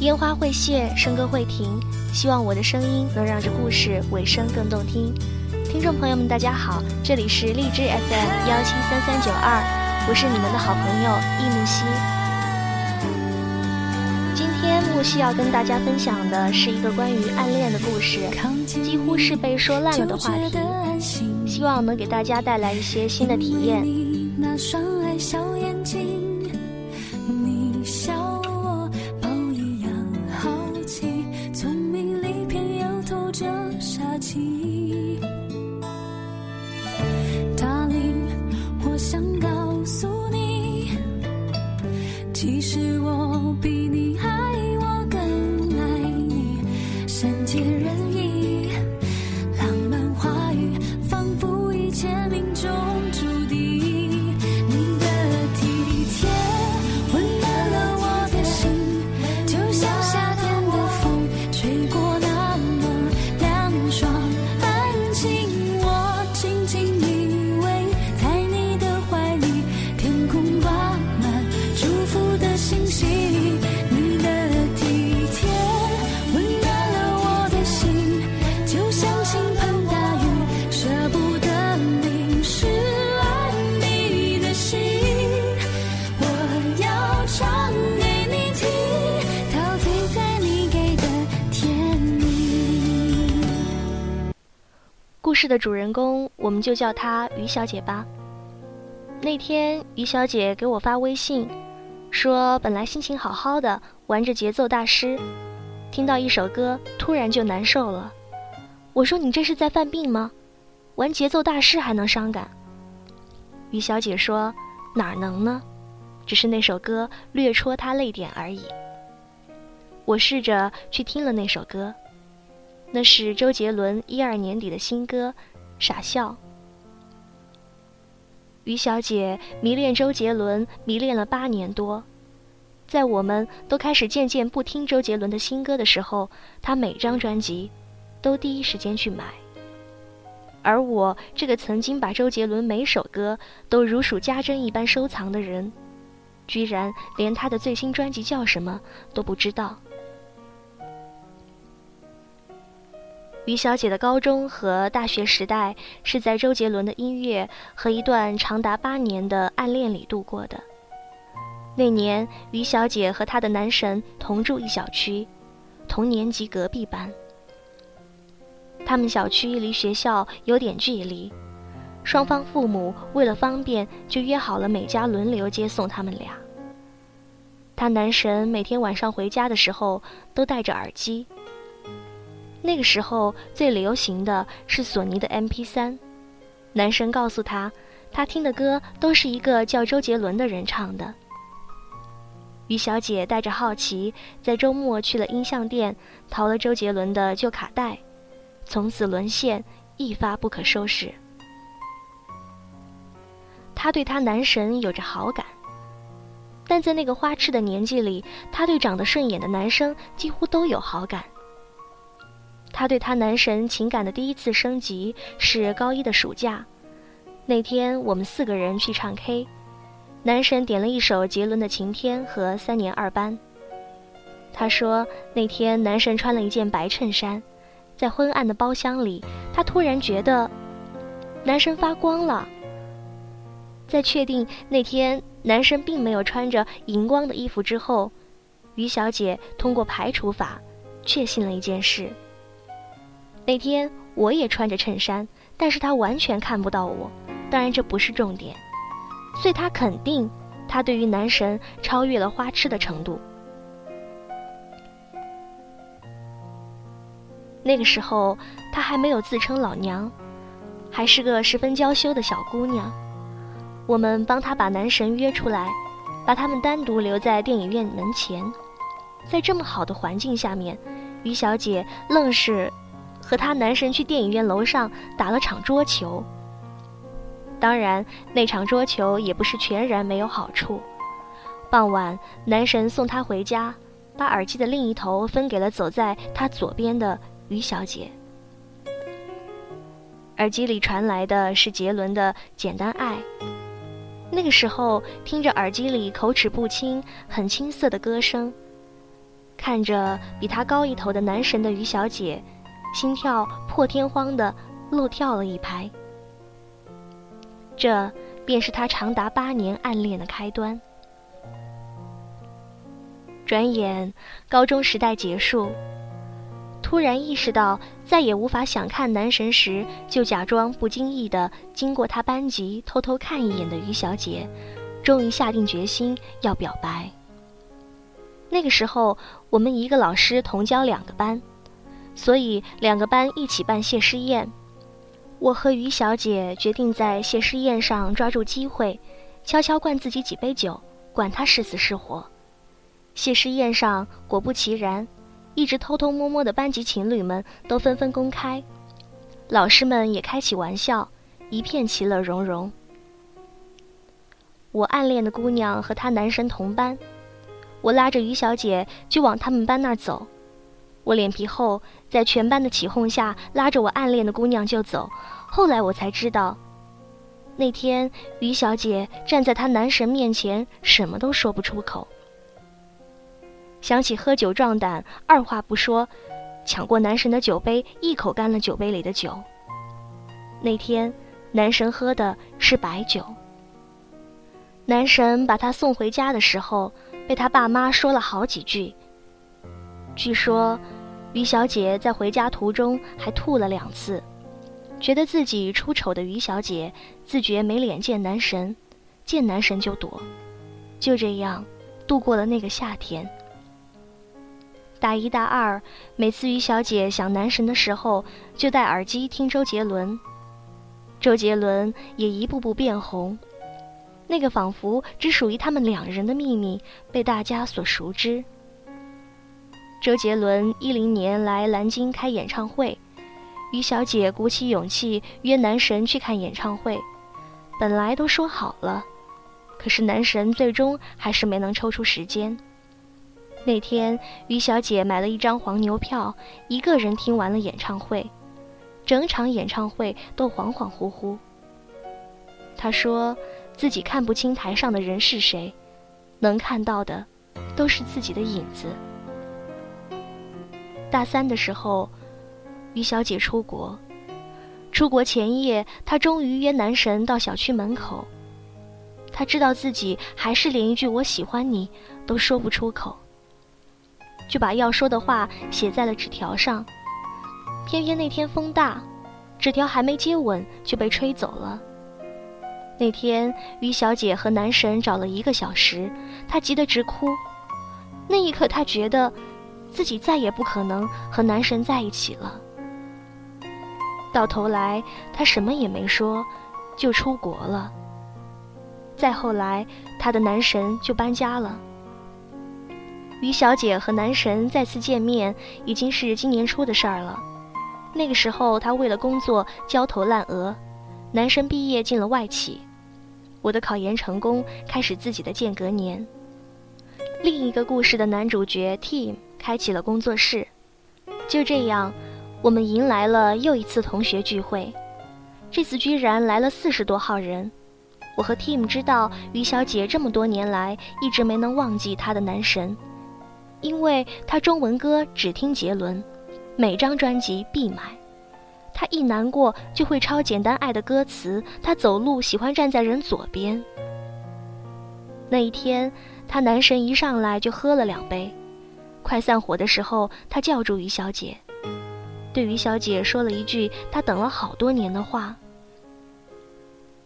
烟花会谢，笙歌会停，希望我的声音能让这故事尾声更动听。听众朋友们，大家好，这里是荔枝 FM 幺七三三九二，我是你们的好朋友易木兮。今天木兮要跟大家分享的是一个关于暗恋的故事，几乎是被说烂了的话题，希望能给大家带来一些新的体验。那双爱小眼睛起。Darling 我想告诉你其实的主人公，我们就叫她于小姐吧。那天，于小姐给我发微信，说本来心情好好的，玩着节奏大师，听到一首歌，突然就难受了。我说你这是在犯病吗？玩节奏大师还能伤感？于小姐说哪能呢？只是那首歌略戳她泪点而已。我试着去听了那首歌。那是周杰伦一二年底的新歌《傻笑》。于小姐迷恋周杰伦，迷恋了八年多，在我们都开始渐渐不听周杰伦的新歌的时候，她每张专辑都第一时间去买。而我这个曾经把周杰伦每首歌都如数家珍一般收藏的人，居然连他的最新专辑叫什么都不知道。于小姐的高中和大学时代是在周杰伦的音乐和一段长达八年的暗恋里度过的。那年，于小姐和她的男神同住一小区，同年级隔壁班。他们小区离学校有点距离，双方父母为了方便，就约好了每家轮流接送他们俩。她男神每天晚上回家的时候都戴着耳机。那个时候最流行的是索尼的 MP3，男生告诉他，他听的歌都是一个叫周杰伦的人唱的。于小姐带着好奇，在周末去了音像店，淘了周杰伦的旧卡带，从此沦陷，一发不可收拾。她对她男神有着好感，但在那个花痴的年纪里，她对长得顺眼的男生几乎都有好感。她对她男神情感的第一次升级是高一的暑假，那天我们四个人去唱 K，男神点了一首杰伦的《晴天》和《三年二班》。他说那天男神穿了一件白衬衫，在昏暗的包厢里，他突然觉得男神发光了。在确定那天男神并没有穿着荧光的衣服之后，于小姐通过排除法确信了一件事。那天我也穿着衬衫，但是他完全看不到我。当然这不是重点，所以他肯定，他对于男神超越了花痴的程度。那个时候他还没有自称老娘，还是个十分娇羞的小姑娘。我们帮他把男神约出来，把他们单独留在电影院门前，在这么好的环境下面，于小姐愣是。和她男神去电影院楼上打了场桌球。当然，那场桌球也不是全然没有好处。傍晚，男神送她回家，把耳机的另一头分给了走在他左边的于小姐。耳机里传来的是杰伦的《简单爱》。那个时候，听着耳机里口齿不清、很青涩的歌声，看着比他高一头的男神的于小姐，心跳破天荒的漏跳了一拍。这便是他长达八年暗恋的开端。转眼高中时代结束，突然意识到再也无法想看男神时，就假装不经意的经过他班级偷偷看一眼的于小姐，终于下定决心要表白。那个时候，我们一个老师同教两个班，所以两个班一起办谢师宴。我和于小姐决定在谢师宴上抓住机会，悄悄灌自己几杯酒，管他是死是活。谢师宴上，果不其然，一直偷偷摸摸的班级情侣们都纷纷公开，老师们也开起玩笑，一片其乐融融。我暗恋的姑娘和她男神同班，我拉着于小姐就往他们班那儿走，我脸皮厚，在全班的起哄下拉着我暗恋的姑娘就走。后来我才知道，那天于小姐站在她男神面前，什么都说不出口。想起喝酒壮胆，二话不说，抢过男神的酒杯，一口干了酒杯里的酒。那天，男神喝的是白酒。男神把他送回家的时候，被他爸妈说了好几句。据说，于小姐在回家途中还吐了两次，觉得自己出丑的于小姐自觉没脸见男神，见男神就躲，就这样度过了那个夏天。大一、大二，每次于小姐想男神的时候，就戴耳机听周杰伦。周杰伦也一步步变红，那个仿佛只属于他们两人的秘密被大家所熟知。周杰伦一零年来南京开演唱会，于小姐鼓起勇气约男神去看演唱会，本来都说好了，可是男神最终还是没能抽出时间。那天，于小姐买了一张黄牛票，一个人听完了演唱会，整场演唱会都恍恍惚惚。她说自己看不清台上的人是谁，能看到的都是自己的影子。大三的时候，于小姐出国，出国前夜，她终于约男神到小区门口。她知道自己还是连一句“我喜欢你”都说不出口。就把要说的话写在了纸条上，偏偏那天风大，纸条还没接吻就被吹走了。那天于小姐和男神找了一个小时，她急得直哭。那一刻，她觉得自己再也不可能和男神在一起了。到头来，她什么也没说，就出国了。再后来，她的男神就搬家了。于小姐和男神再次见面，已经是今年初的事儿了。那个时候，她为了工作焦头烂额，男神毕业进了外企，我的考研成功，开始自己的间隔年。另一个故事的男主角 Tim 开启了工作室，就这样，我们迎来了又一次同学聚会。这次居然来了四十多号人。我和 Tim 知道，于小姐这么多年来一直没能忘记她的男神。因为他中文歌只听杰伦，每张专辑必买。他一难过就会抄《简单爱》的歌词。他走路喜欢站在人左边。那一天，她男神一上来就喝了两杯，快散伙的时候，他叫住于小姐，对于小姐说了一句他等了好多年的话。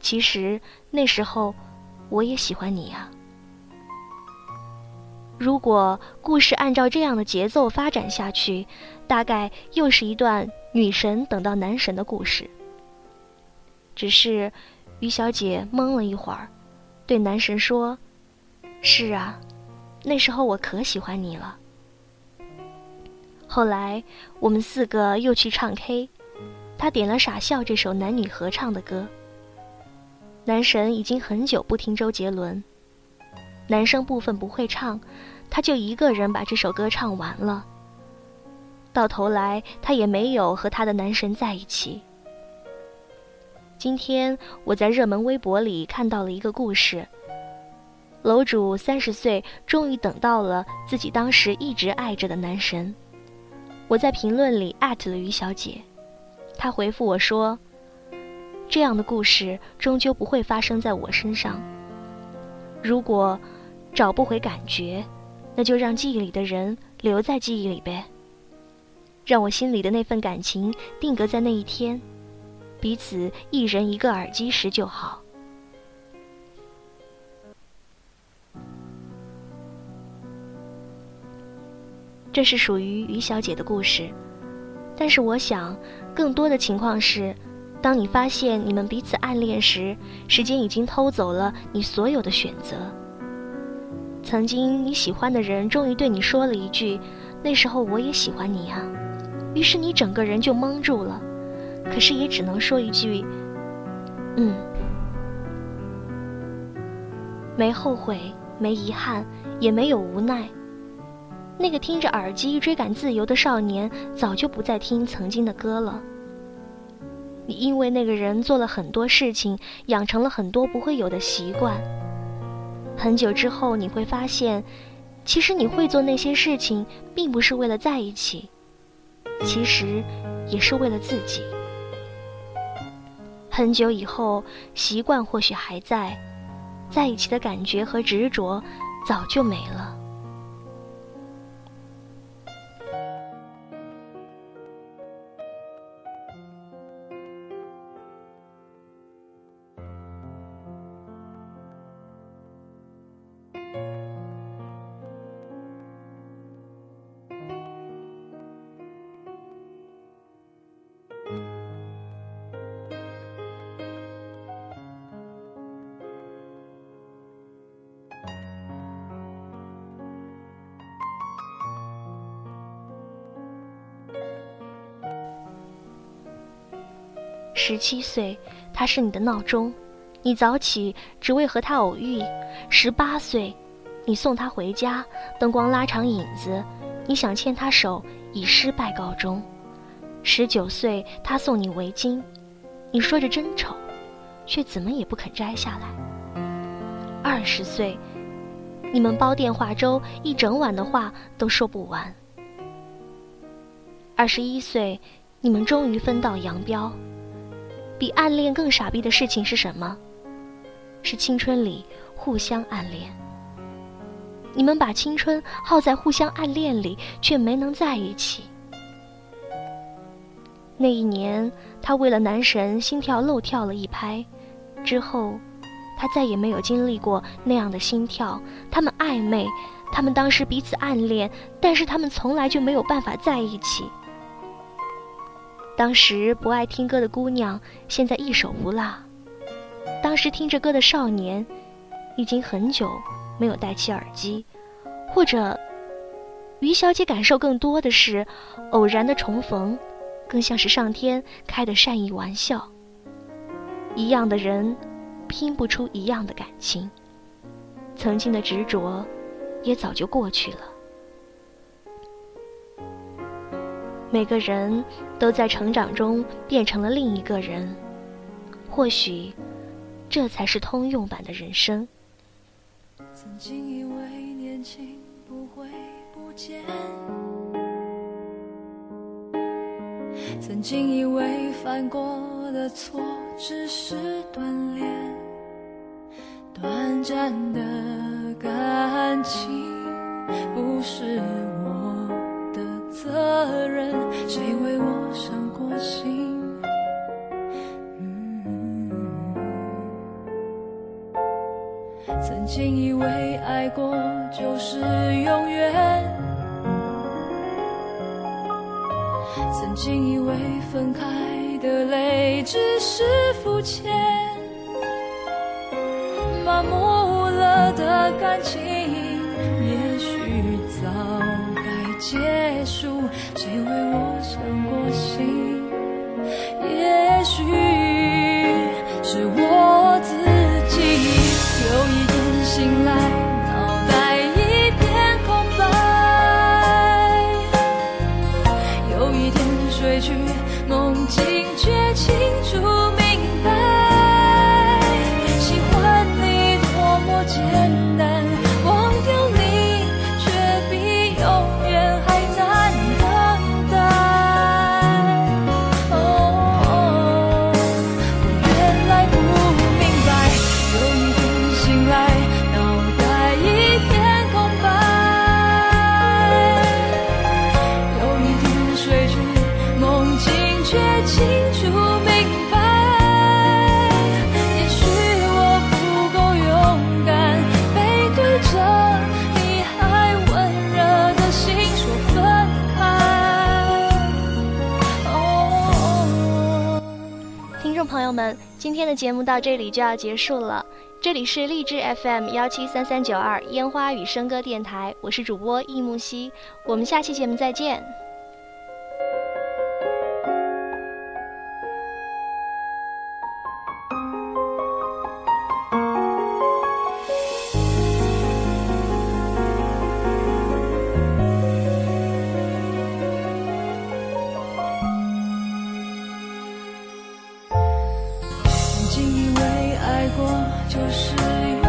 其实那时候，我也喜欢你呀。如果故事按照这样的节奏发展下去，大概又是一段女神等到男神的故事。只是，于小姐懵了一会儿，对男神说：“是啊，那时候我可喜欢你了。”后来我们四个又去唱 K，他点了《傻笑》这首男女合唱的歌。男神已经很久不听周杰伦。男生部分不会唱，他就一个人把这首歌唱完了。到头来，他也没有和他的男神在一起。今天我在热门微博里看到了一个故事，楼主三十岁，终于等到了自己当时一直爱着的男神。我在评论里艾特了于小姐，她回复我说：“这样的故事终究不会发生在我身上。如果找不回感觉，那就让记忆里的人留在记忆里呗，让我心里的那份感情定格在那一天，彼此一人一个耳机时就好。”这是属于于小姐的故事，但是我想，更多的情况是，当你发现你们彼此暗恋时，时间已经偷走了你所有的选择。曾经你喜欢的人终于对你说了一句：“那时候我也喜欢你呀。”于是你整个人就懵住了，可是也只能说一句：“嗯。”没后悔，没遗憾，也没有无奈。那个听着耳机追赶自由的少年，早就不再听曾经的歌了。你因为那个人做了很多事情，养成了很多不会有的习惯。很久之后，你会发现，其实你会做那些事情，并不是为了在一起，其实也是为了自己。很久以后，习惯或许还在，在一起的感觉和执着早就没了。十七岁，他是你的闹钟，你早起只为和他偶遇；十八岁，你送他回家，灯光拉长影子，你想牵他手，以失败告终；十九岁，他送你围巾，你说着真丑，却怎么也不肯摘下来；二十岁，你们煲电话粥，一整晚的话都说不完；二十一岁，你们终于分道扬镳。比暗恋更傻逼的事情是什么？是青春里互相暗恋。你们把青春耗在互相暗恋里，却没能在一起。那一年，他为了男神心跳漏跳了一拍，之后，他再也没有经历过那样的心跳。他们暧昧，他们当时彼此暗恋，但是他们从来就没有办法在一起。当时不爱听歌的姑娘，现在一首不落；当时听着歌的少年，已经很久没有戴起耳机。或者，于小姐感受更多的是偶然的重逢，更像是上天开的善意玩笑。一样的人，拼不出一样的感情。曾经的执着，也早就过去了。每个人都在成长中变成了另一个人，或许，这才是通用版的人生。曾经以为年轻不会不见，曾经以为犯过的错只是锻炼，短暂的感情不是我。责任，谁为我伤过心？曾经以为爱过就是永远，曾经以为分开的泪只是肤浅，麻木了的感情，也许早该。结，谁为我伤今天的节目到这里就要结束了。这里是荔枝 FM 幺七三三九二烟花与笙歌电台，我是主播易木兮，我们下期节目再见。曾经以为爱过就是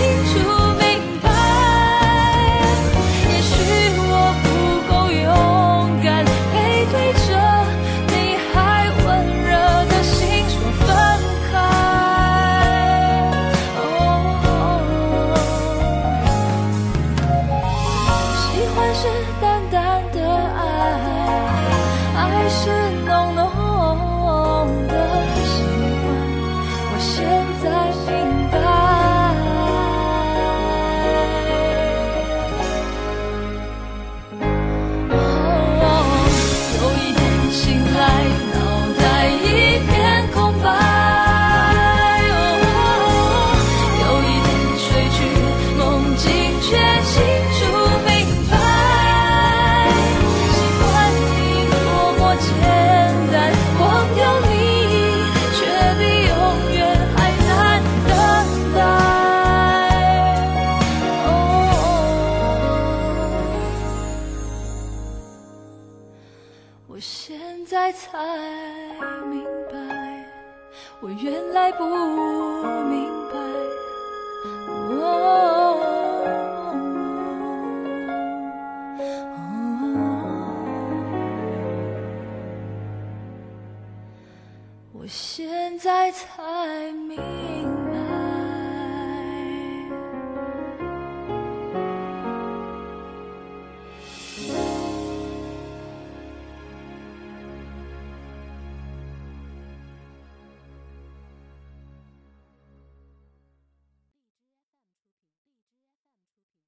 清楚。来不明白，哦，我现在才明。